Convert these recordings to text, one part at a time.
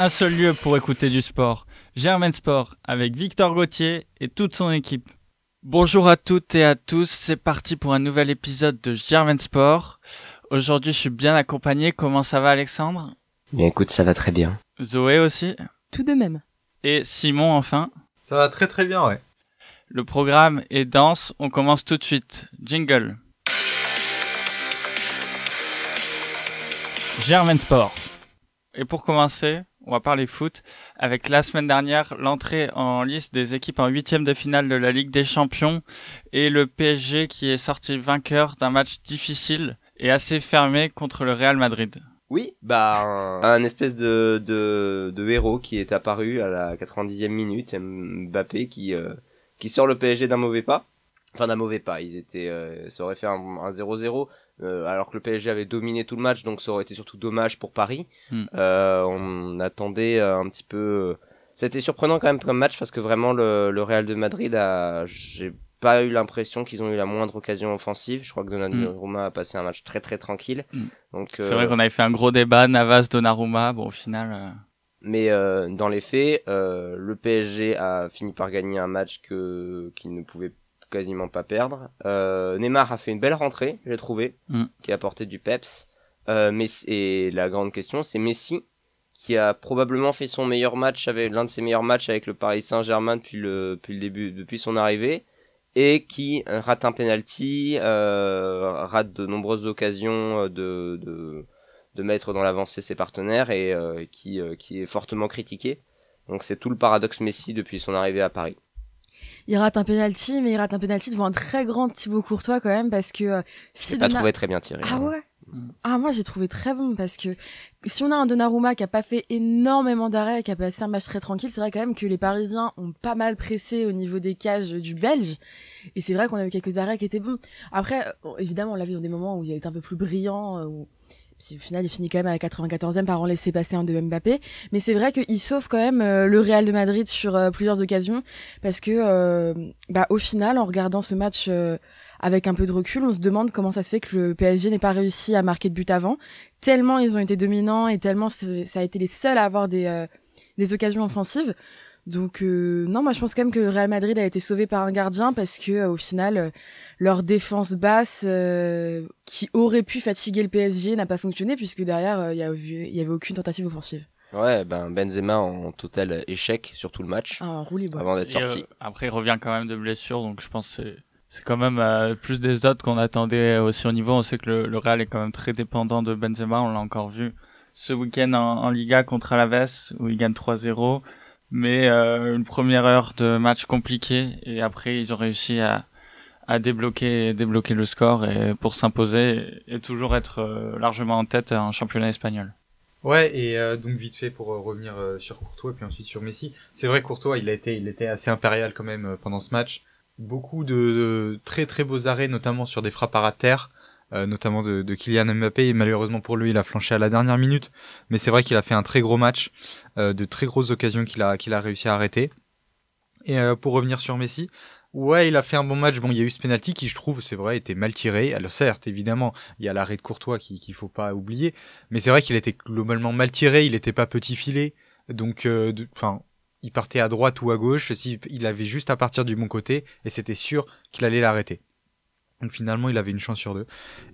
un seul lieu pour écouter du sport. Germain Sport avec Victor Gauthier et toute son équipe. Bonjour à toutes et à tous, c'est parti pour un nouvel épisode de Germain Sport. Aujourd'hui, je suis bien accompagné. Comment ça va, Alexandre? Bien, écoute, ça va très bien. Zoé aussi? Tout de même. Et Simon, enfin? Ça va très très bien, ouais. Le programme est dense. On commence tout de suite. Jingle. Germain Sport. Et pour commencer, on va parler foot avec la semaine dernière l'entrée en liste des équipes en huitième de finale de la Ligue des Champions et le PSG qui est sorti vainqueur d'un match difficile et assez fermé contre le Real Madrid. Oui, bah un, espèce de, de, de héros qui est apparu à la 90e minute, Mbappé qui euh, qui sort le PSG d'un mauvais pas. Enfin d'un mauvais pas, ils étaient euh, ça aurait fait un 0-0 euh, alors que le PSG avait dominé tout le match, donc ça aurait été surtout dommage pour Paris. Hmm. Euh, on attendait euh, un petit peu. C'était surprenant quand même comme match parce que vraiment le, le Real de Madrid a, j'ai pas eu l'impression qu'ils ont eu la moindre occasion offensive. Je crois que Donnarumma a passé un match très très tranquille. Hmm. Donc C'est vrai qu'on avait fait un gros débat Navas Donnarumma. Bon au final. euh, Mais euh, dans les faits, euh, le PSG a fini par gagner un match que qu'il ne pouvait quasiment pas perdre. Euh, Neymar a fait une belle rentrée, j'ai trouvé, Mm. qui a apporté du peps. Euh, mais et la grande question, c'est Messi qui a probablement fait son meilleur match avec l'un de ses meilleurs matchs avec le Paris Saint-Germain depuis le depuis le début, depuis son arrivée, et qui euh, rate un penalty, euh, rate de nombreuses occasions de de, de mettre dans l'avancée ses partenaires et euh, qui qui est fortement critiqué. Donc c'est tout le paradoxe Messi depuis son arrivée à Paris. Il rate un penalty, mais il rate un penalty devant un très grand Thibaut Courtois quand même parce que euh, si trouvé très bien tiré. Ah hein. ouais? Mm. Ah moi j'ai trouvé très bon parce que si on a un Donnarumma qui a pas fait énormément d'arrêts, qui a passé un match très tranquille, c'est vrai quand même que les Parisiens ont pas mal pressé au niveau des cages du Belge et c'est vrai qu'on a eu quelques arrêts qui étaient bons. Après euh, évidemment on l'a vu dans des moments où il a été un peu plus brillant euh, où puis au final il finit quand même à la 94e par en laisser passer un de Mbappé. Mais c'est vrai qu'il sauve quand même euh, le Real de Madrid sur euh, plusieurs occasions. Parce que euh, bah au final en regardant ce match avec un peu de recul, on se demande comment ça se fait que le PSG n'ait pas réussi à marquer de but avant, tellement ils ont été dominants et tellement ça a été les seuls à avoir des, des occasions offensives. Donc euh, non, moi je pense quand même que le Real Madrid a été sauvé par un gardien parce que euh, au final euh, leur défense basse euh, qui aurait pu fatiguer le PSG n'a pas fonctionné puisque derrière euh, il y, a eu- il y avait aucune tentative offensive. Ouais, ben Benzema en total échec sur tout le match Ah, un roulis, avant d'être sorti. euh, après, il revient quand même de blessure, donc je pense que c'est c'est quand même euh, plus des autres qu'on attendait aussi au niveau. On sait que le, le Real est quand même très dépendant de Benzema, on l'a encore vu ce week-end en, en Liga contre Alaves où il gagne 3-0. Mais euh, une première heure de match compliqué et après ils ont réussi à, à débloquer débloquer le score et pour s'imposer et, toujours être euh, largement en tête en championnat espagnol. Ouais, et euh, donc vite fait pour revenir sur Courtois et puis ensuite sur Messi. C'est vrai Courtois, il a il était assez impérial quand même pendant ce match. Beaucoup de, de très très beaux arrêts, notamment sur des frappes à terre, euh, notamment de, de Kylian Mbappé. Malheureusement pour lui, il a flanché à la dernière minute. Mais c'est vrai qu'il a fait un très gros match, euh, de très grosses occasions qu'il a, qu'il a réussi à arrêter. Et euh, pour revenir sur Messi, ouais, il a fait un bon match. Bon, il y a eu ce penalty qui, je trouve, c'est vrai, était mal tiré. Alors certes, évidemment, il y a l'arrêt de Courtois qui qu'il faut pas oublier, mais c'est vrai qu'il était globalement mal tiré. Il était pas petit filet, donc, euh, enfin, il partait à droite ou à gauche. Il avait juste à partir du bon côté, et c'était sûr qu'il allait l'arrêter. Donc finalement, il avait une chance sur deux.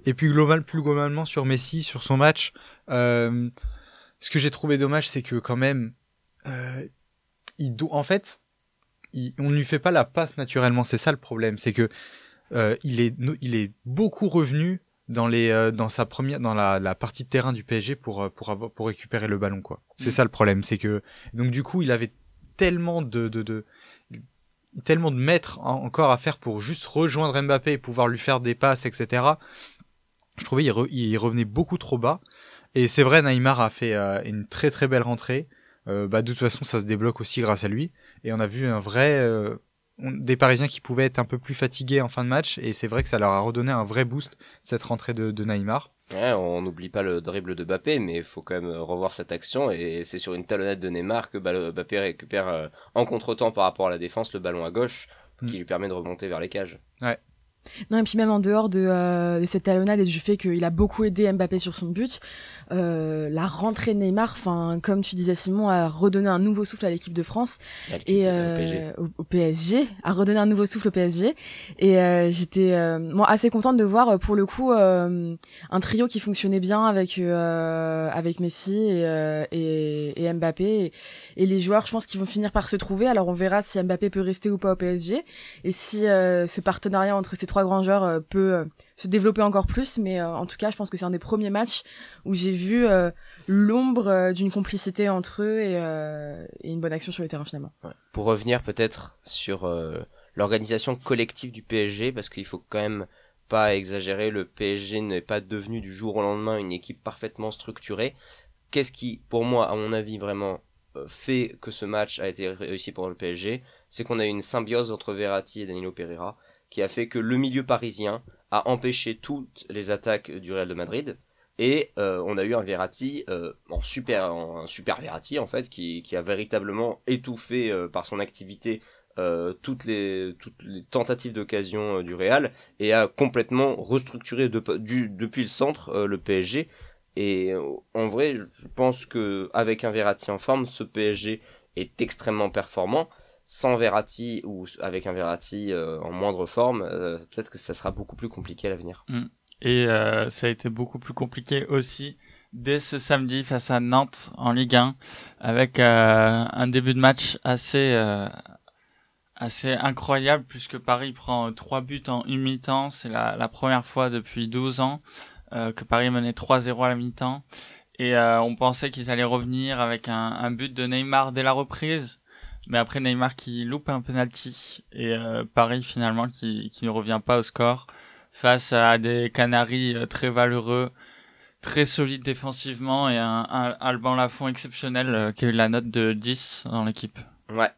Et puis global, plus globalement sur Messi, sur son match, euh, ce que j'ai trouvé dommage, c'est que quand même, euh, il do- en fait, il- on ne lui fait pas la passe naturellement. C'est ça le problème, c'est que euh, il est, il est beaucoup revenu dans les, euh, dans sa première, dans la, la partie de terrain du PSG pour euh, pour avoir, pour récupérer le ballon quoi. C'est Mm. ça le problème, c'est que donc du coup, il avait tellement de de, de tellement de mètres en- encore à faire pour juste rejoindre Mbappé et pouvoir lui faire des passes, etc. Je trouvais il, re- il revenait beaucoup trop bas. Et c'est vrai, Neymar a fait euh, une très très belle rentrée. Euh, bah, de toute façon, ça se débloque aussi grâce à lui. Et on a vu un vrai euh, des Parisiens qui pouvaient être un peu plus fatigués en fin de match. Et c'est vrai que ça leur a redonné un vrai boost cette rentrée de, de Neymar. Ouais, on n'oublie pas le dribble de Mbappé, mais il faut quand même revoir cette action. Et c'est sur une talonnette de Neymar que Mbappé récupère euh, en contre-temps par rapport à la défense le ballon à gauche, qui lui permet de remonter vers les cages. Non, et puis même en dehors de, euh, de cette talonnade et du fait qu'il a beaucoup aidé Mbappé sur son but, euh, la rentrée de Neymar, enfin comme tu disais Simon, a redonné un nouveau souffle à l'équipe de France et euh, au, au, PSG, a redonné un nouveau souffle au PSG. Et euh, j'étais euh, moi assez contente de voir pour le coup un trio qui fonctionnait bien avec avec Messi et, et, et Mbappé et, et, les joueurs, je pense qu'ils vont finir par se trouver. Alors on verra si Mbappé peut rester ou pas au PSG et si ce partenariat entre ces trois grands joueurs peut se développer encore plus. Mais en tout cas, je pense que c'est un des premiers matchs où j'ai vu euh, l'ombre euh, d'une complicité entre eux et, euh, une bonne action sur le terrain finalement. Pour revenir peut-être sur l'organisation collective du PSG, parce qu'il faut quand même pas exagérer, le PSG n'est pas devenu du jour au lendemain une équipe parfaitement structurée. Qu'est-ce qui, pour moi, à mon avis, vraiment fait que ce match a été réussi pour le PSG, c'est qu'on a eu une symbiose entre Verratti et Danilo Pereira, qui a fait que le milieu parisien a empêché toutes les attaques du Real de Madrid, et euh, on a eu un Verratti euh, en super un super Verratti en fait qui, a véritablement étouffé euh, par son activité toutes les tentatives d'occasion du Real et a complètement restructuré depuis le centre le PSG et en vrai je pense que avec un Verratti en forme ce PSG est extrêmement performant sans Verratti ou avec un Verratti en moindre forme peut-être que ça sera beaucoup plus compliqué à l'avenir. Mm. Et euh, ça a été beaucoup plus compliqué aussi dès ce samedi face à Nantes en Ligue 1, avec euh, un début de match assez euh, assez incroyable puisque Paris prend trois buts en une mi-temps. C'est la, première fois depuis 12 ans euh, que Paris menait 3-0 à la mi-temps. Et euh, on pensait qu'ils allaient revenir avec un, but de Neymar dès la reprise. Mais après Neymar qui loupe un penalty et euh, Paris finalement qui, qui ne revient pas au score face à des Canaries euh, très valeureux, très solides défensivement et un, un Alban Lafont exceptionnel euh, qui a eu la note de 10 dans l'équipe. Ouais.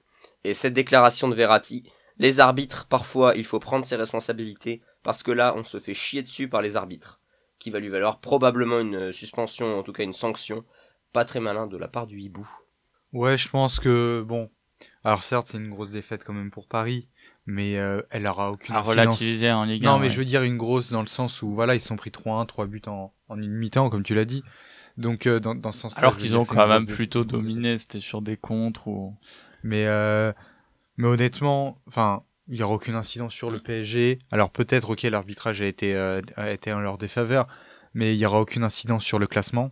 Et cette déclaration de Verratti, les arbitres, parfois, il faut prendre ses responsabilités parce que là, on se fait chier dessus par les arbitres, qui va lui valoir probablement une suspension, en tout cas une sanction, pas très malin de la part du hibou. Ouais, je pense que bon, alors certes, c'est une grosse défaite quand même pour Paris, mais euh, elle aura aucune à relativiser en Ligue 1. Non, ouais. mais je veux dire une grosse dans le sens où voilà, ils sont pris 3-1, 3 buts en, en une mi-temps, comme tu l'as dit. Donc euh, dans, dans ce sens-là. Alors qu'ils ont quand même plutôt dominé, c'était sur des contres ou. Mais euh, mais honnêtement, enfin, il y aura aucune incidence sur le PSG. Alors peut-être ok, l'arbitrage a été euh, a été en leur défaveur, mais il y aura aucune incidence sur le classement.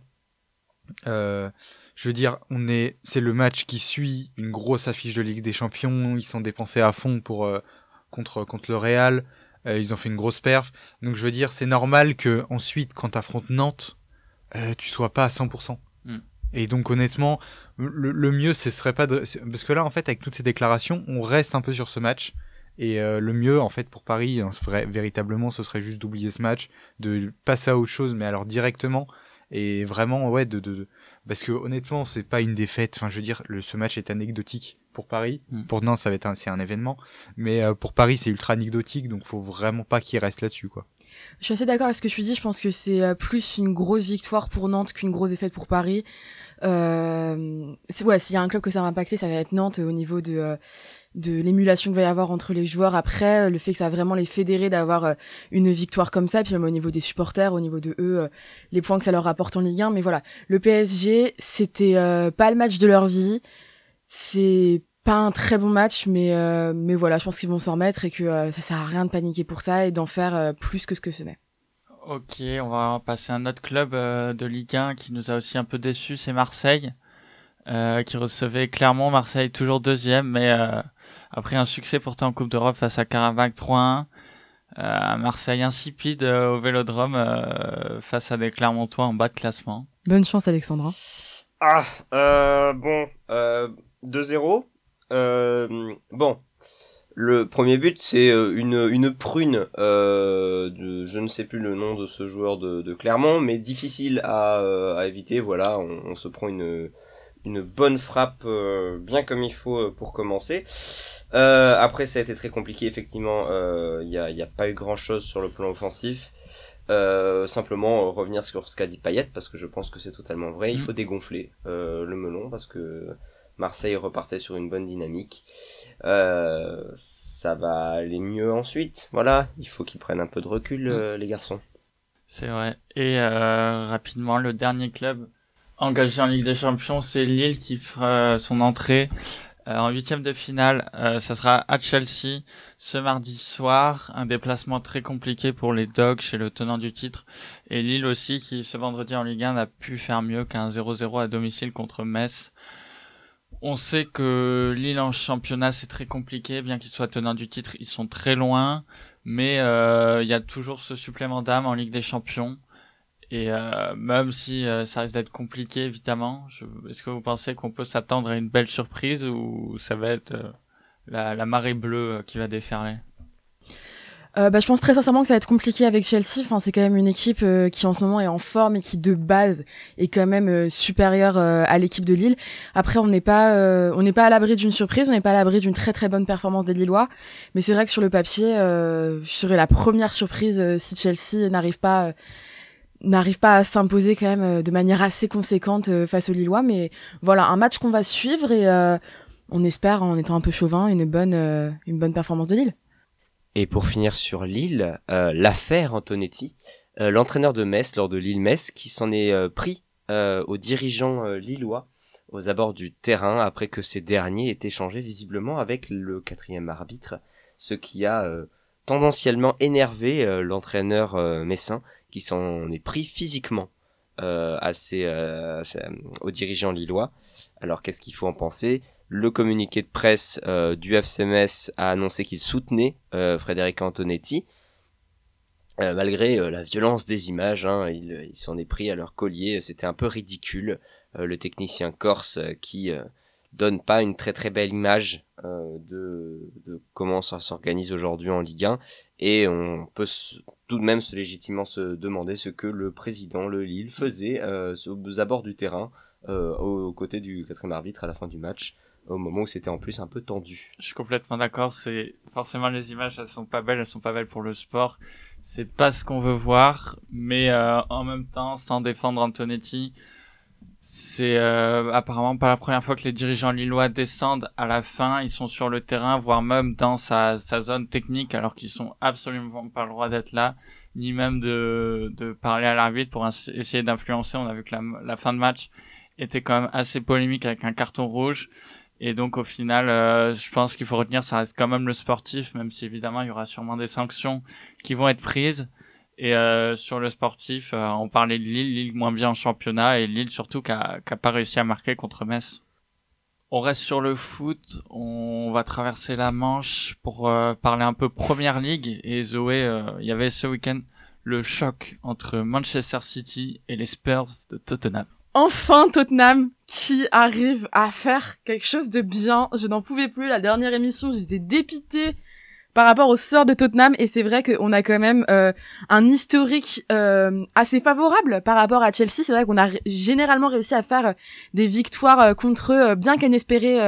Euh, je veux dire, on est, c'est le match qui suit une grosse affiche de Ligue des Champions. Ils sont dépensés à fond pour euh, contre contre le Real. Euh, ils ont fait une grosse perf. Donc je veux dire, c'est normal que ensuite, quand t'affrontes Nantes, euh, tu sois pas à 100%. Mm. Et donc honnêtement, le, le, mieux, ce serait pas de, parce que là, en fait, avec toutes ces déclarations, on reste un peu sur ce match. Et euh, le mieux, en fait, pour Paris, hein, vrai, véritablement, ce serait juste d'oublier ce match, de passer à autre chose, mais alors directement. Et vraiment, ouais, de, de, parce que honnêtement c'est pas une défaite enfin je veux dire le, ce match est anecdotique pour Paris Mm. pour Nantes ça va être un, c'est un événement mais euh, pour Paris c'est ultra anecdotique donc faut vraiment pas qu'il reste là-dessus quoi Je suis assez d'accord avec ce que tu dis. Je pense que c'est euh, plus une grosse victoire pour Nantes qu'une grosse défaite pour Paris. Euh, c'est- ouais, s'il y a un club que ça va impacter, ça va être Nantes euh, au niveau de euh, de l'émulation qu'il va y avoir entre les joueurs. Après, euh, le fait que ça va vraiment les fédérer d'avoir euh, une victoire comme ça, puis même au niveau des supporters, au niveau de eux, euh, les points que ça leur apporte en Ligue 1. Mais voilà, le PSG, c'était pas le match de leur vie. C'est pas un très bon match, mais mais voilà, je pense qu'ils vont s'en remettre et que ça sert à rien de paniquer pour ça et d'en faire plus que ce que n'est. Ok, on va passer à un autre club de Ligue 1 qui nous a aussi un peu déçus, c'est Marseille, euh, qui recevait Clermont. Marseille toujours deuxième, mais euh, après un succès pourtant en Coupe d'Europe face à Karabakh 3-1. Euh, Marseille insipide euh, au Vélodrome euh, face à des Clermontois en bas de classement. Bonne chance, Alexandra. Ah, euh, bon, euh, 2-0. Euh, bon, le premier but, c'est une, une prune euh, de, je ne sais plus le nom de ce joueur de, de Clermont, mais difficile à, à éviter. Voilà, on, on se prend une, une bonne frappe euh, bien comme il faut euh, pour commencer. Euh, après, ça a été très compliqué, effectivement. Il n'y a, y a pas eu grand-chose sur le plan offensif. Simplement revenir sur ce qu'a dit Payet parce que je pense que c'est totalement vrai. Il Mm. faut dégonfler le melon parce que Marseille repartait sur une bonne dynamique. Ça va aller mieux ensuite. Voilà, il faut qu'ils prennent un peu de recul, Mm. les garçons. C'est vrai. Et rapidement, le dernier club engagé en Ligue des Champions, c'est Lille qui fera son entrée euh, en huitième de finale. Euh, ça sera à Chelsea ce mardi soir. Un déplacement très compliqué pour les Dogs chez le tenant du titre. Et Lille aussi qui ce vendredi en Ligue 1 n'a pu faire mieux qu'un 0-0 à domicile contre Metz. On sait que Lille en championnat c'est très compliqué, bien qu'ils soient tenants du titre, ils sont très loin mais euh, il y a toujours ce supplément d'âme en Ligue des Champions. Et euh, même si euh, ça risque d'être compliqué, évidemment, je... est-ce que vous pensez qu'on peut s'attendre à une belle surprise ou ça va être euh, la, la marée bleue euh, qui va déferler? Euh, bah, je pense très sincèrement que ça va être compliqué avec Chelsea. Enfin, c'est quand même une équipe euh, qui en ce moment est en forme et qui de base est quand même supérieure à l'équipe de Lille. Après, on n'est pas, on n'est pas à l'abri d'une surprise, on n'est pas à l'abri d'une très très bonne performance des Lillois. Mais c'est vrai que sur le papier, je serais la première surprise si Chelsea n'arrive pas. N'arrive pas à s'imposer quand même euh, de manière assez conséquente euh, face aux Lillois mais voilà un match qu'on va suivre et euh, on espère en étant un peu chauvin une bonne performance de Lille. Et pour finir sur Lille, l'affaire Antonetti, l'entraîneur de Metz lors de Lille-Metz, qui s'en est pris aux dirigeants lillois aux abords du terrain après que ces derniers aient échangé visiblement avec le quatrième arbitre, ce qui a tendanciellement énervé l'entraîneur messin qui s'en est pris physiquement euh, à ses, euh, ses- aux dirigeants lillois. Alors qu'est-ce qu'il faut en penser? Le communiqué de presse euh, du FC Metz a annoncé qu'il soutenait euh, Frédéric Antonetti. Euh, malgré euh, la violence des images, hein, il, s'en est pris à leur collier, c'était un peu ridicule. Euh, le technicien corse euh, qui euh, donne pas une très très belle image euh, de, de comment ça s'organise aujourd'hui en Ligue 1 et on peut tout de même se légitimement se demander ce que le président le Lille faisait euh, aux abords du terrain euh, aux côtés du quatrième arbitre à la fin du match au moment où c'était en plus un peu tendu. Je suis complètement d'accord. C'est forcément les images, elles sont pas belles, elles sont pas belles pour le sport. C'est pas ce qu'on veut voir, mais euh, en même temps, sans défendre Antonetti, c'est euh, apparemment pas la première fois que les dirigeants lillois descendent à la fin. Ils sont sur le terrain, voire même dans sa, zone technique, alors qu'ils sont absolument pas le droit d'être là, ni même de, parler à l'arbitre pour essayer d'influencer. On a vu que la, la fin de match était quand même assez polémique avec un carton rouge. Et donc au final, euh, je pense qu'il faut retenir, ça reste quand même le sportif, même si évidemment il y aura sûrement des sanctions qui vont être prises. Et euh, sur le sportif, euh, on parlait de Lille, Lille moins bien en championnat et Lille surtout qui a, qui a pas réussi à marquer contre Metz. On reste sur le foot, on va traverser la Manche pour euh, parler un peu Première Ligue. Et Zoé, euh, il y avait ce week-end le choc entre Manchester City et les Spurs de Tottenham. enfin Tottenham qui arrive à faire quelque chose de bien. Je n'en pouvais plus. La dernière émission, j'étais dépitée par rapport au sort de Tottenham et c'est vrai qu'on a quand même euh, un historique euh, assez favorable par rapport à Chelsea. C'est vrai qu'on a généralement réussi à faire euh, des victoires euh, contre eux, euh, bien qu'inespérées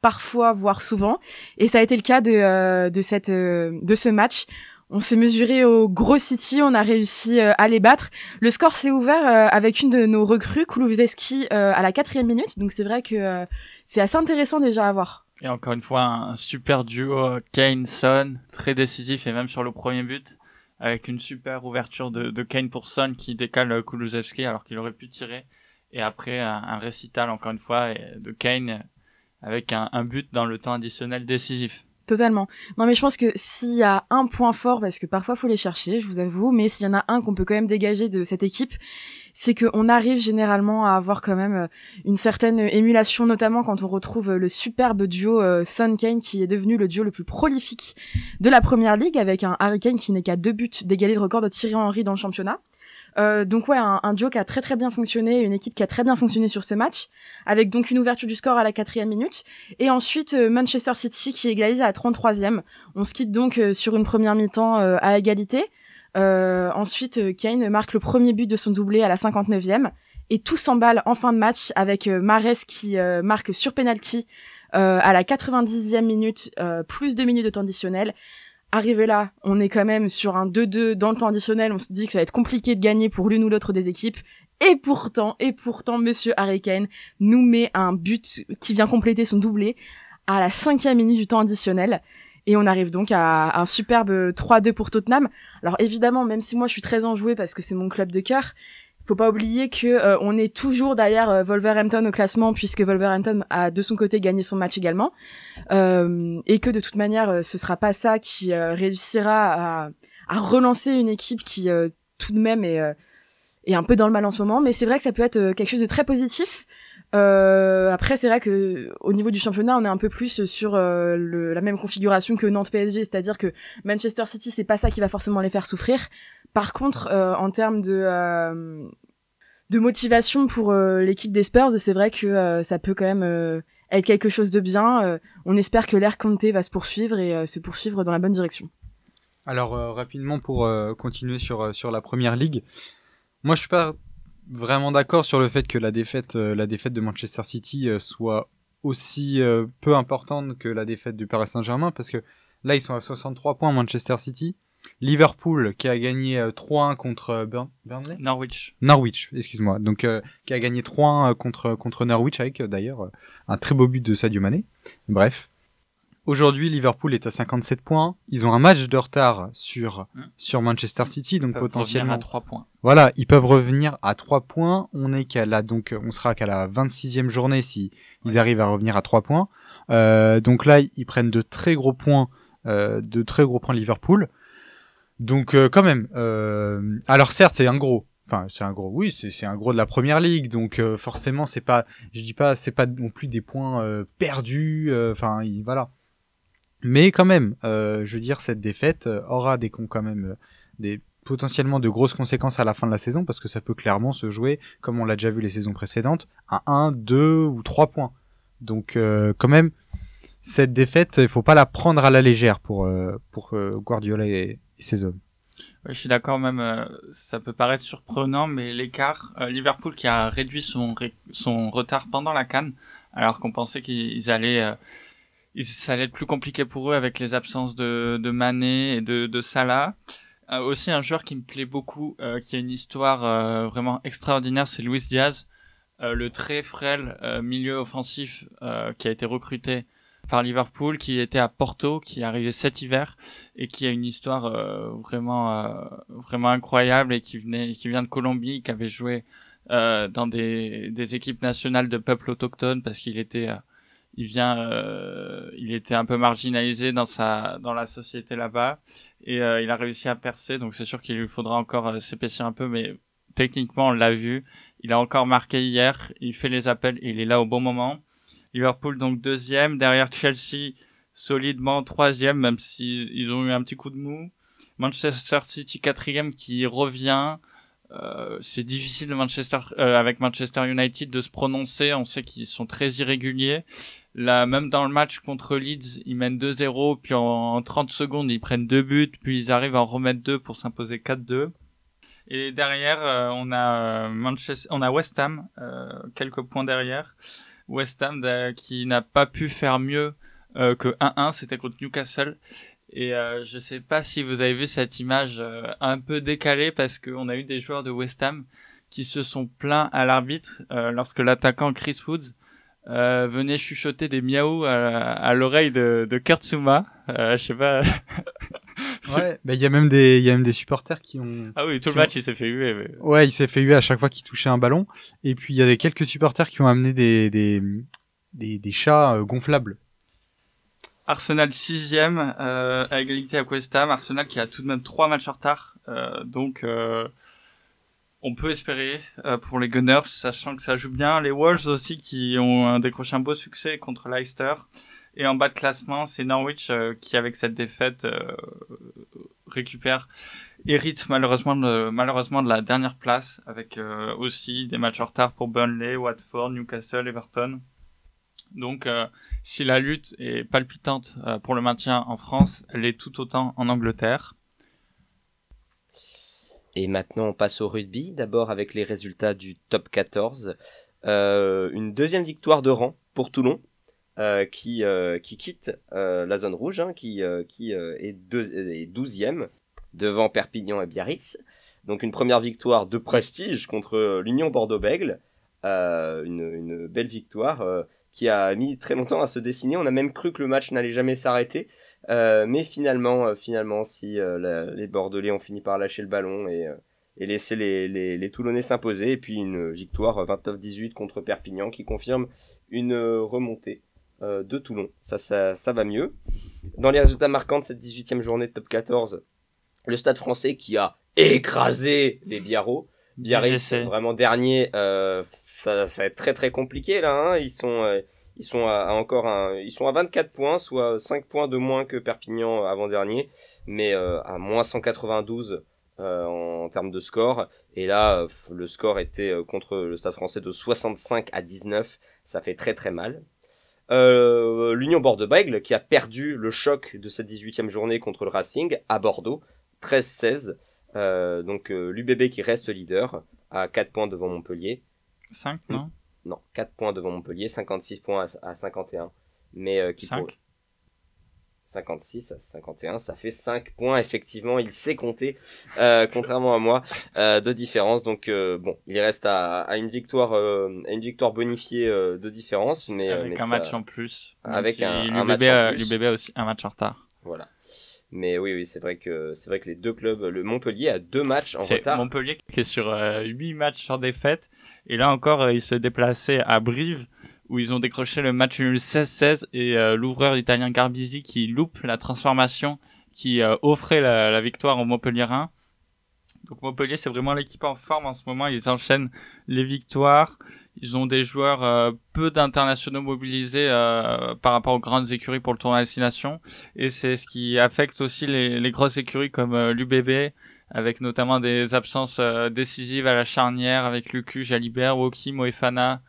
parfois, voire souvent. Et ça a été le cas de, de, cette, de ce match. On s'est mesuré au gros City, on a réussi à les battre. Le score s'est ouvert euh, avec une de nos recrues, Kulusevski, euh, à la quatrième minute. Donc c'est vrai que c'est assez intéressant déjà à voir. Et encore une fois, un super duo Kane-Son, très décisif et même sur le premier but, avec une super ouverture de, Kane pour Son qui décale euh, Kulusevski alors qu'il aurait pu tirer. Et après, un, récital, encore une fois, de Kane avec un, un but dans le temps additionnel décisif. Totalement. Non mais je pense que s'il y a un point fort, parce que parfois faut les chercher, je vous avoue, mais s'il y en a un qu'on peut quand même dégager de cette équipe, c'est qu'on arrive généralement à avoir quand même euh, une certaine émulation, notamment quand on retrouve le superbe duo euh, Son Kane qui est devenu le duo le plus prolifique de la première ligue, avec un Harry Kane qui n'est qu'à deux buts d'égaler le record de Thierry Henry dans le championnat. Euh, donc ouais, un, duo qui a très très bien fonctionné, une équipe qui a très bien fonctionné sur ce match, avec donc une ouverture du score à la quatrième minute. Et ensuite, euh, Manchester City qui égalise à la 33e. On se quitte donc euh, sur une première mi-temps euh, à égalité. Euh, ensuite, euh, Kane marque le premier but de son doublé à la 59e. Et tout s'emballe en fin de match avec euh, Mahrez qui marque sur penalty à la 90e minute, plus deux minutes de temps additionnel. Arrivé là, on est quand même sur un 2-2 dans le temps additionnel. On se dit que ça va être compliqué de gagner pour l'une ou l'autre des équipes. Et pourtant, et pourtant, Monsieur Harry Kane nous met un but qui vient compléter son doublé à la cinquième minute du temps additionnel. Et on arrive donc à un superbe 3-2 pour Tottenham. Alors évidemment, même si moi je suis très enjouée parce que c'est mon club de cœur, faut pas oublier que euh, on est toujours derrière euh, Wolverhampton au classement puisque Wolverhampton a de son côté gagné son match également. Euh, et que de toute manière ce sera pas ça qui réussira à, relancer une équipe qui tout de même est un peu dans le mal en ce moment. Mais c'est vrai que ça peut être quelque chose de très positif euh, après, c'est vrai que au niveau du championnat, on est un peu plus sur euh, le, la même configuration que Nantes PSG, c'est-à-dire que Manchester City, c'est pas ça qui va forcément les faire souffrir. Par contre, euh, en termes de euh, de motivation pour l'équipe des Spurs, c'est vrai que ça peut quand même être quelque chose de bien. on espère que l'ère Conte va se poursuivre et se poursuivre dans la bonne direction. Alors rapidement pour continuer sur sur la première ligue, moi je suis pas vraiment d'accord sur le fait que la défaite, euh, la défaite de Manchester City euh, soit aussi euh, peu importante que la défaite du Paris Saint-Germain, parce que là ils sont à 63 points Manchester City. Liverpool qui a gagné 3-1 contre Burnley? Norwich. Norwich, excuse-moi. Donc qui a gagné 3-1 contre contre Norwich avec d'ailleurs un très beau but de Sadio Mané. Bref, Aujourd'hui, Liverpool est à 57 points. Ils ont un match de retard sur mmh. sur Manchester City, donc potentiellement à 3 points. Voilà, ils peuvent revenir à 3 points. On est qu'à la donc on sera qu'à la 26e journée si ils arrivent à revenir à 3 points. Euh, donc là, ils prennent de très gros points, euh, de très gros points Liverpool. Donc euh, quand même. Euh, alors certes, c'est un gros. Enfin, c'est un gros. Oui, c'est un gros de la première ligue. Donc euh, forcément, c'est pas. Je dis pas, c'est pas non plus des points euh, perdus. Enfin, voilà mais quand même, euh, je veux dire, cette défaite euh, aura des quand même euh, des potentiellement de grosses conséquences à la fin de la saison parce que ça peut clairement se jouer, comme on l'a déjà vu les saisons précédentes, à 1, 2 ou 3 points. Donc quand même, cette défaite, il faut pas la prendre à la légère pour pour Guardiola et, ses hommes. je suis d'accord, même ça peut paraître surprenant, mais l'écart, Liverpool qui a réduit son son retard pendant la canne, alors qu'on pensait qu'ils allaient ça allait être plus compliqué pour eux avec les absences de, de Mané et de, de Salah. Euh, aussi un joueur qui me plaît beaucoup, euh, qui a une histoire euh, vraiment extraordinaire, c'est Luis Diaz, euh, le très frêle milieu offensif qui a été recruté par Liverpool, qui était à Porto, qui est arrivé cet hiver et qui a une histoire vraiment vraiment incroyable et qui venait, qui vient de Colombie, qui avait joué dans des, des équipes nationales de peuples autochtones parce qu'il était il vient, euh, il était un peu marginalisé dans sa, dans la société là-bas, et euh, il a réussi à percer. Donc c'est sûr qu'il lui faudra encore euh, s'épaissir un peu, mais techniquement on l'a vu. Il a encore marqué hier. Il fait les appels, et il est là au bon moment. Liverpool donc deuxième, derrière Chelsea solidement troisième, même s'ils ils ont eu un petit coup de mou. Manchester City quatrième qui revient. Euh, c'est difficile Manchester euh, avec Manchester United de se prononcer. On sait qu'ils sont très irréguliers. Là, même dans le match contre Leeds, ils mènent 2-0, puis en, 30 secondes, ils prennent deux buts, puis ils arrivent à en remettre deux pour s'imposer 4-2. Et derrière, euh, on a Manchester, on a West Ham, quelques points derrière. West Ham qui n'a pas pu faire mieux que 1-1, c'était contre Newcastle. Et euh, je sais pas si vous avez vu cette image euh, un peu décalée parce qu'on a eu des joueurs de West Ham qui se sont plaints à l'arbitre euh, lorsque l'attaquant Chris Woods euh, venait chuchoter des miaou à, l'oreille de, de Kurt Zuma. je sais pas. ouais, bah il y a même des il y a même des supporters qui ont Ah oui, tout le match il s'est fait huer. Ouais, il s'est fait huer à chaque fois qu'il touchait un ballon et puis il y a des quelques supporters qui ont amené des des des, des chats gonflables Arsenal sixième euh, à égalité à West Ham. Arsenal qui a tout de même trois matchs en retard, euh, donc euh, on peut espérer euh, pour les Gunners, sachant que ça joue bien. Les Wolves aussi qui ont décroché un beau succès contre Leicester. Et en bas de classement, c'est Norwich qui, avec cette défaite, récupère, hérite malheureusement de, la dernière place, avec aussi des matchs en retard pour Burnley, Watford, Newcastle, Everton. Donc, euh, si la lutte est palpitante euh, pour le maintien en France, elle est tout autant en Angleterre. Et maintenant, on passe au rugby. D'abord avec les résultats du top 14. Euh, une deuxième victoire de rang pour Toulon, qui, qui quitte la zone rouge, hein, qui, qui est, 12e devant Perpignan et Biarritz. Donc une première victoire de prestige contre l'Union Bordeaux-Bègle, une, belle victoire qui a mis très longtemps à se dessiner. On a même cru que le match n'allait jamais s'arrêter. Euh, mais finalement, euh, finalement, si euh, les Bordelais ont fini par lâcher le ballon et, et laisser les, les, les Toulonnais s'imposer, et puis une victoire 29-18 contre Perpignan qui confirme une remontée de Toulon. Ça, ça, ça va mieux. Dans les résultats marquants de cette 18e journée de top 14, le Stade français qui a écrasé les Biarros. Biarritz, vraiment dernier, euh, ça, ça, va être très très compliqué là. Hein. Ils sont ils sont à, encore un, ils sont à 24 points, soit 5 points de moins que Perpignan avant dernier, mais euh, à moins 192 euh, en, termes de score. Et là, euh, le score était contre le Stade Français de 65 à 19. Ça fait très très mal. L'Union Bordeaux-Bègles qui a perdu le choc de cette 18e journée contre le Racing à Bordeaux, 13-16. donc l'UBB qui reste leader à 4 points devant Montpellier. 5 non? Non, 4 points devant Montpellier, 56 points à, 51. Mais euh, qui 5 56 à 51, ça fait 5 points, effectivement, il sait compter, euh, contrairement à moi, euh, de différence. Donc bon, il reste à, une victoire à une victoire bonifiée de différence. Mais, avec un match en plus. Avec un, un match en plus. L'UBB aussi un match en retard. Voilà. Mais oui, oui, c'est vrai que c'est vrai que les deux clubs, le Montpellier a deux matchs en retard. Montpellier qui est sur euh, 8 matchs sans défaite, et là encore, euh, ils se déplaçaient à Brive où ils ont décroché le match nul 16-16 et euh, l'ouvreur italien Garbisi qui loupe la transformation qui offrait la, la, victoire au Montpellierin. Donc Montpellier, c'est vraiment l'équipe en forme en ce moment. Ils enchaînent les victoires. Ils ont des joueurs euh, peu d'internationaux mobilisés euh, par rapport aux grandes écuries pour le tournoi destination. Et c'est ce qui affecte aussi les, les grosses écuries comme euh, l'UBB, avec notamment des absences décisives à la charnière avec Lucu, Jalibert, Woki, Moefana,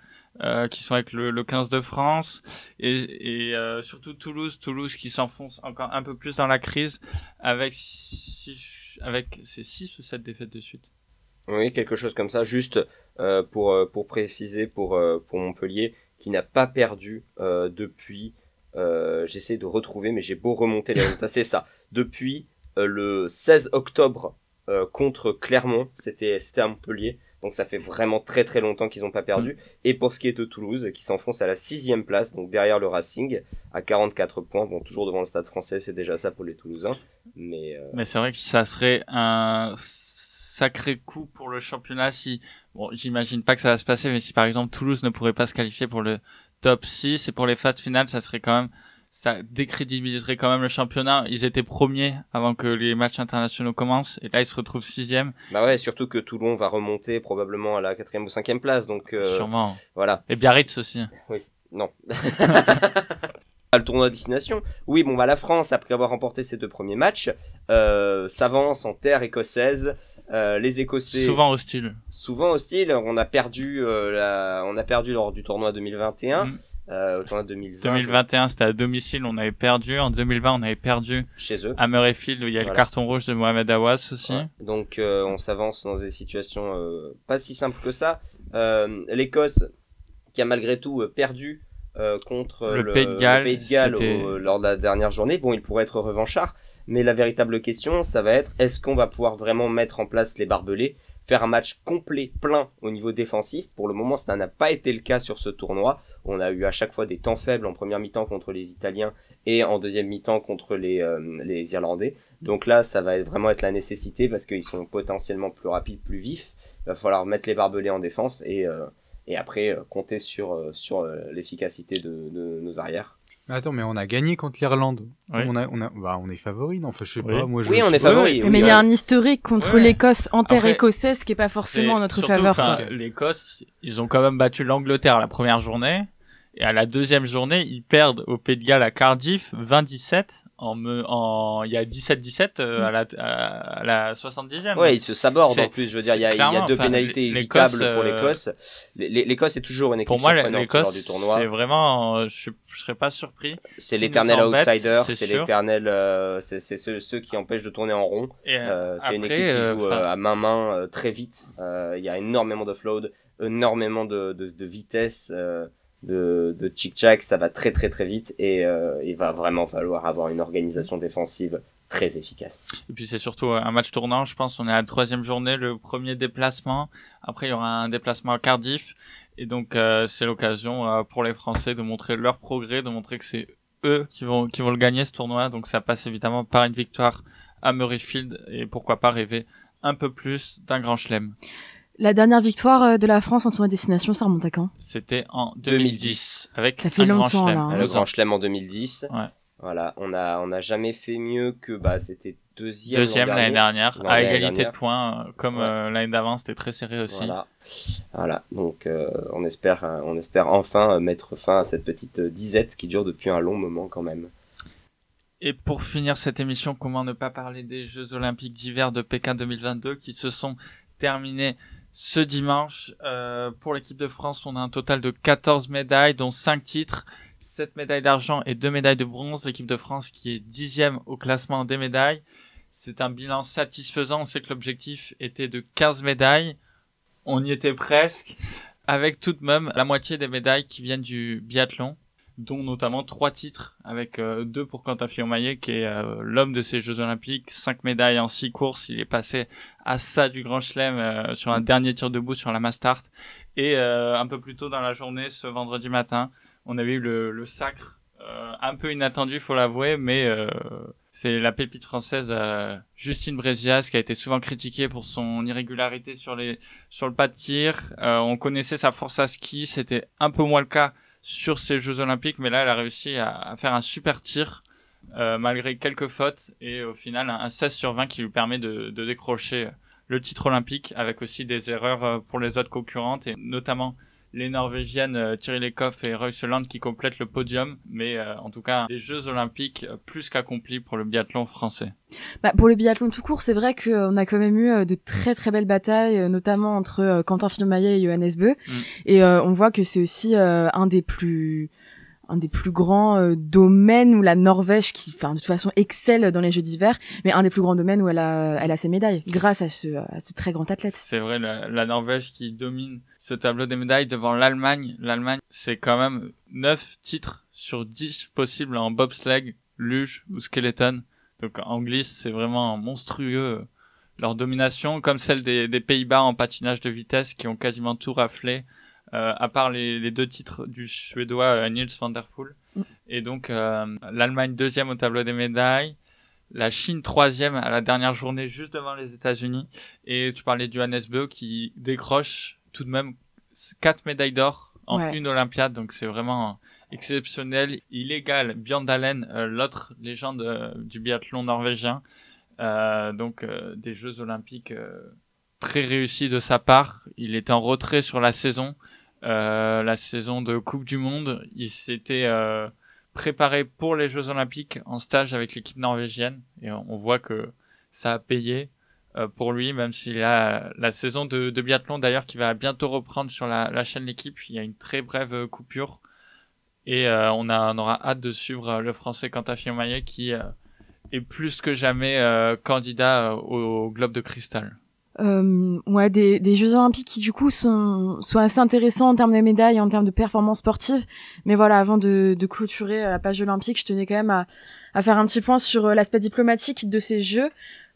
qui sont avec le, le, 15 de France. Et, et surtout Toulouse, Toulouse qui s'enfonce encore un peu plus dans la crise avec, six, avec ces 6 ou 7 défaites de suite? Oui, quelque chose comme ça. Juste euh, pour, euh, pour préciser pour, euh, pour Montpellier, qui n'a pas perdu depuis. J'essaie de retrouver, mais j'ai beau remonter les résultats. C'est ça. Depuis le 16 octobre contre Clermont, c'était à Montpellier. Donc ça fait vraiment très très longtemps qu'ils n'ont pas perdu. Mm. Et pour ce qui est de Toulouse, qui s'enfonce à la sixième place, donc derrière le Racing, à 44 points, bon toujours devant le Stade Français, c'est déjà ça pour les Toulousains. Mais, mais c'est vrai que ça serait un sacré coup pour le championnat si, bon, j'imagine pas que ça va se passer, mais si par exemple Toulouse ne pourrait pas se qualifier pour le top 6 et pour les phases finales, ça serait quand même, ça décrédibiliserait quand même le championnat. Ils étaient premiers avant que les matchs internationaux commencent, et là ils se retrouvent sixième. Bah ouais, surtout que Toulon va remonter probablement à la quatrième ou cinquième place, donc. Euh, Sûrement. Voilà. Et Biarritz aussi. Oui. Non. le tournoi destination. Oui, bon bah la France, après avoir remporté ses deux premiers matchs, euh, s'avance en terre écossaise. Euh, les Écossais souvent hostile. Souvent hostile. On a perdu, euh, la... on a perdu lors du tournoi 2021. Mm. Euh, au tournoi 2020. 2021, c'était à domicile, on avait perdu. En 2020, on avait perdu chez eux. À Murrayfield, où il y a le carton rouge de Mohamed Awas aussi. Donc, on s'avance dans des situations pas si simples que ça. L'Écosse, qui a malgré tout perdu euh, contre le, Pays de Galles, lors de la dernière journée. Bon, il pourrait être revanchard, mais la véritable question, ça va être est-ce qu'on va pouvoir vraiment mettre en place les barbelés, faire un match complet, plein au niveau défensif? Pour le moment, ça n'a pas été le cas sur ce tournoi. On a eu à chaque fois des temps faibles en première mi-temps contre les Italiens et en deuxième mi-temps contre les, euh, les Irlandais. Donc là, ça va vraiment être la nécessité parce qu'ils sont potentiellement plus rapides, plus vifs. Il va falloir mettre les barbelés en défense et euh, et après euh, compter sur, euh, sur euh, l'efficacité de, de, nos arrières. Attends, mais on a gagné contre l'Irlande. On, a, on, a, bah, on est favori, non enfin, je sais oui. pas. Moi, je oui, on est favori. mais il y a un historique contre l'Écosse en terre écossaise qui est pas forcément en notre faveur. L'Écosse, ils ont quand même battu l'Angleterre la première journée. Et à la deuxième journée, ils perdent au Pays de Galles à Cardiff 27 en me, en il y a 17-17 euh, à la à, la 70e. Ouais, ils se sabordent en plus, je veux dire il y a, il y a deux pénalités évitables pour euh, l'Écosse. L'Écosse est toujours une équipe pour moi l'Écosse du tournoi. C'est vraiment euh, je, je serais pas surpris. C'est l'éternel outsider, c'est l'éternel c'est c'est ceux, ceux, qui empêchent de tourner en rond. c'est une équipe qui joue à main main très vite. Il y a énormément de float, énormément de de, de vitesse de, de Chick Jack, ça va très très très vite et euh, il va vraiment falloir avoir une organisation défensive très efficace. Et puis c'est surtout un match tournant, je pense. On est à la troisième journée, le premier déplacement. Après, il y aura un déplacement à Cardiff. Et donc, euh, c'est l'occasion euh, pour les Français de montrer leur progrès, de montrer que c'est eux qui vont, qui vont le gagner ce tournoi. Donc, ça passe évidemment par une victoire à Murrayfield et pourquoi pas rêver un peu plus d'un grand chelem. La dernière victoire euh, de la France en tournoi de destination, ça remonte à quand? C'était en 2010, avec Ça fait un grand longtemps, chelem. là, hein. Le Grand Chelem en 2010. Ouais. Voilà, on a on a jamais fait mieux que bah c'était deuxième. Deuxième l'an l'année dernière, à égalité de points, euh, comme Ouais. euh, l'année d'avant, c'était très serré aussi. Voilà. Voilà. Donc euh, on espère on espère enfin mettre fin à cette petite disette qui dure depuis un long moment quand même. Et pour finir cette émission, comment ne pas parler des Jeux Olympiques d'hiver de Pékin 2022 qui se sont terminés ce dimanche. Euh, pour l'équipe de France, on a un total de 14 médailles, dont 5 titres, 7 médailles d'argent et 2 médailles de bronze. L'équipe de France qui est dixième au classement des médailles. C'est un bilan satisfaisant. On sait que l'objectif était de 15 médailles. On y était presque. Avec tout de même la moitié des médailles qui viennent du biathlon dont notamment trois titres, avec euh, deux pour Quentin Fillon-Maillet, qui est euh, l'homme de ces Jeux Olympiques, cinq médailles en six courses, il est passé à ça du Grand Chelem euh, sur un dernier tir debout sur la Mastart, et euh, un peu plus tôt dans la journée, ce vendredi matin, on avait eu le, le sacre, euh, un peu inattendu, faut l'avouer, mais euh, c'est la pépite française euh, Justine Brézias qui a été souvent critiquée pour son irrégularité sur les sur le pas de tir. Euh, on connaissait sa force à ski, c'était un peu moins le cas sur ces Jeux Olympiques, mais là, elle a réussi à, faire un super tir euh, malgré quelques fautes et au final un, un 16 sur 20 qui lui permet de, de décrocher le titre olympique avec aussi des erreurs euh, pour les autres concurrentes et notamment les Norvégiennes euh, Thierry Lecoff et Reuseland qui complètent le podium, mais euh, en tout cas des Jeux Olympiques euh, plus qu'accomplis pour le biathlon français. Bah, pour le biathlon tout court, c'est vrai qu'on a quand même eu euh, de très très belles batailles, euh, notamment entre euh, Quentin Fillon-Maillet et Johannes Beu. Mm. Et euh, on voit que c'est aussi euh, un des plus un des plus grands euh, domaines où la Norvège, qui, enfin, de toute façon, excelle dans les Jeux d'hiver, mais un des plus grands domaines où elle a, elle a ses médailles, grâce à ce, à ce très grand athlète. C'est vrai, la, Norvège qui domine ce tableau des médailles devant l'Allemagne. L'Allemagne, c'est quand même 9 titres sur 10 possibles en bobsleigh, luge ou skeleton. Donc en glisse, c'est vraiment monstrueux leur domination, comme celle des, Pays-Bas en patinage de vitesse qui ont quasiment tout raflé, à part les, les deux titres du Suédois euh, Niels van der Poel. Mm. Et donc euh, l'Allemagne deuxième au tableau des médailles, la Chine troisième à la dernière journée juste devant les États-Unis. Et tu parlais du Johannes Beu qui décroche tout de même quatre médailles d'or en Ouais. une Olympiade, donc c'est vraiment exceptionnel. Il égale Björn Dalen, euh, l'autre légende euh, du biathlon norvégien. Euh, donc euh, des Jeux Olympiques euh, très réussis de sa part. Il était en retrait sur la saison, euh, la saison de Coupe du Monde. Il s'était euh, préparé pour les Jeux Olympiques en stage avec l'équipe norvégienne et on voit que ça a payé euh, pour lui, même s'il a la saison de, biathlon d'ailleurs qui va bientôt reprendre sur la, la chaîne l'équipe. Il y a une très brève euh, coupure et on, a, aura hâte de suivre le Français Quentin Fillon-Maillet qui est plus que jamais candidat au Globe de Cristal. Euh, ouais, des, des Jeux Olympiques qui du coup sont, sont assez intéressants en termes de médailles, en termes de performances sportives. Mais voilà, avant de, de clôturer euh, la page olympique, je tenais quand même à, à faire un petit point sur euh, l'aspect diplomatique de ces Jeux.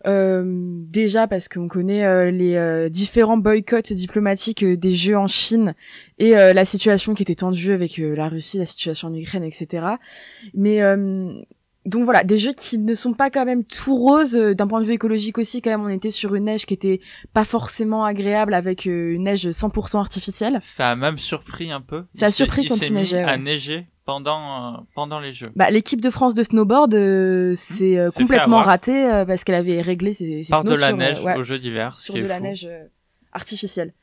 Euh, déjà parce qu'on connaît euh, les euh, différents boycotts diplomatiques des Jeux en Chine et la situation qui était tendue avec la Russie, la situation en Ukraine, etc. Mais donc voilà, des jeux qui ne sont pas quand même tout roses euh, d'un point de vue écologique aussi. Quand même, on était sur une neige qui était pas forcément agréable avec euh, une neige 100% artificielle. Ça a même surpris un peu. Ça a surpris quand il mis neigeait, à ouais. neiger pendant, euh, pendant les Jeux. Bah, l'équipe de France de snowboard euh, s'est euh, S'est fait complètement ratée euh, parce qu'elle avait réglé ses, ses Par de la sur, euh, neige ouais, aux Jeux d'hiver, sur de est la fou. neige euh, artificielle.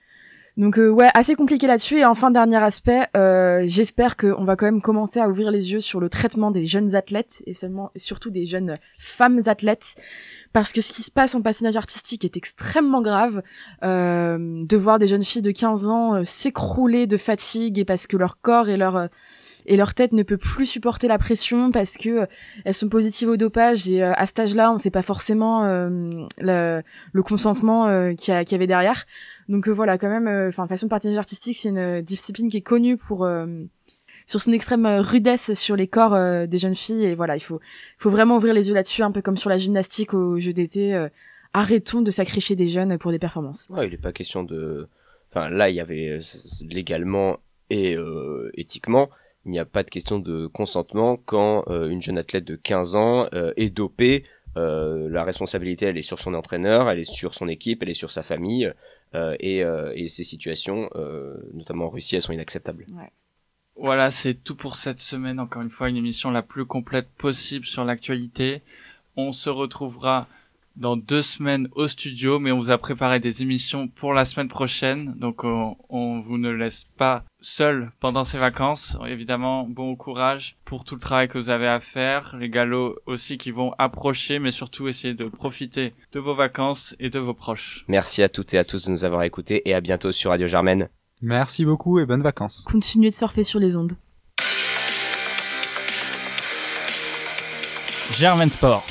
Donc euh, ouais, assez compliqué là-dessus. Et enfin, dernier aspect, euh, j'espère qu'on va quand même commencer à ouvrir les yeux sur le traitement des jeunes athlètes et seulement, surtout des jeunes femmes athlètes. Parce que ce qui se passe en patinage artistique est extrêmement grave. Euh, de voir des jeunes filles de 15 ans euh, s'écrouler de fatigue et parce que leur corps et leur... et leur tête ne peut plus supporter la pression parce que euh, elles sont positives au dopage et euh, à cet âge-là, on sait pas forcément le, le consentement qu'il y, qu'il y avait derrière. Donc euh, voilà, quand même, enfin, façon de patinage artistique, c'est une euh, discipline qui est connue pour euh, sur son extrême rudesse sur les corps des jeunes filles. Et voilà, il faut, faut vraiment ouvrir les yeux là-dessus, un peu comme sur la gymnastique au jeu d'été. arrêtons de sacrifier des jeunes pour des performances. Ouais, il n'est pas question de. Enfin, là, il y avait légalement et éthiquement, il n'y a pas de question de consentement quand une jeune athlète de 15 ans est dopée euh, la responsabilité, elle est sur son entraîneur, elle est sur son équipe, elle est sur sa famille, euh, et, euh, et, ces situations, notamment en Russie, elles sont inacceptables. Voilà, c'est tout pour cette semaine. Encore une fois, une émission la plus complète possible sur l'actualité. On se retrouvera dans deux semaines au studio, mais on vous a préparé des émissions pour la semaine prochaine, donc on, on vous ne laisse pas seul pendant ces vacances. Évidemment, bon courage pour tout le travail que vous avez à faire, les galops aussi qui vont approcher, mais surtout essayer de profiter de vos vacances et de vos proches. Merci à toutes et à tous de nous avoir écoutés et à bientôt sur Radio Germaine. Merci beaucoup et bonnes vacances. Continuez de surfer sur les ondes. Germaine Sport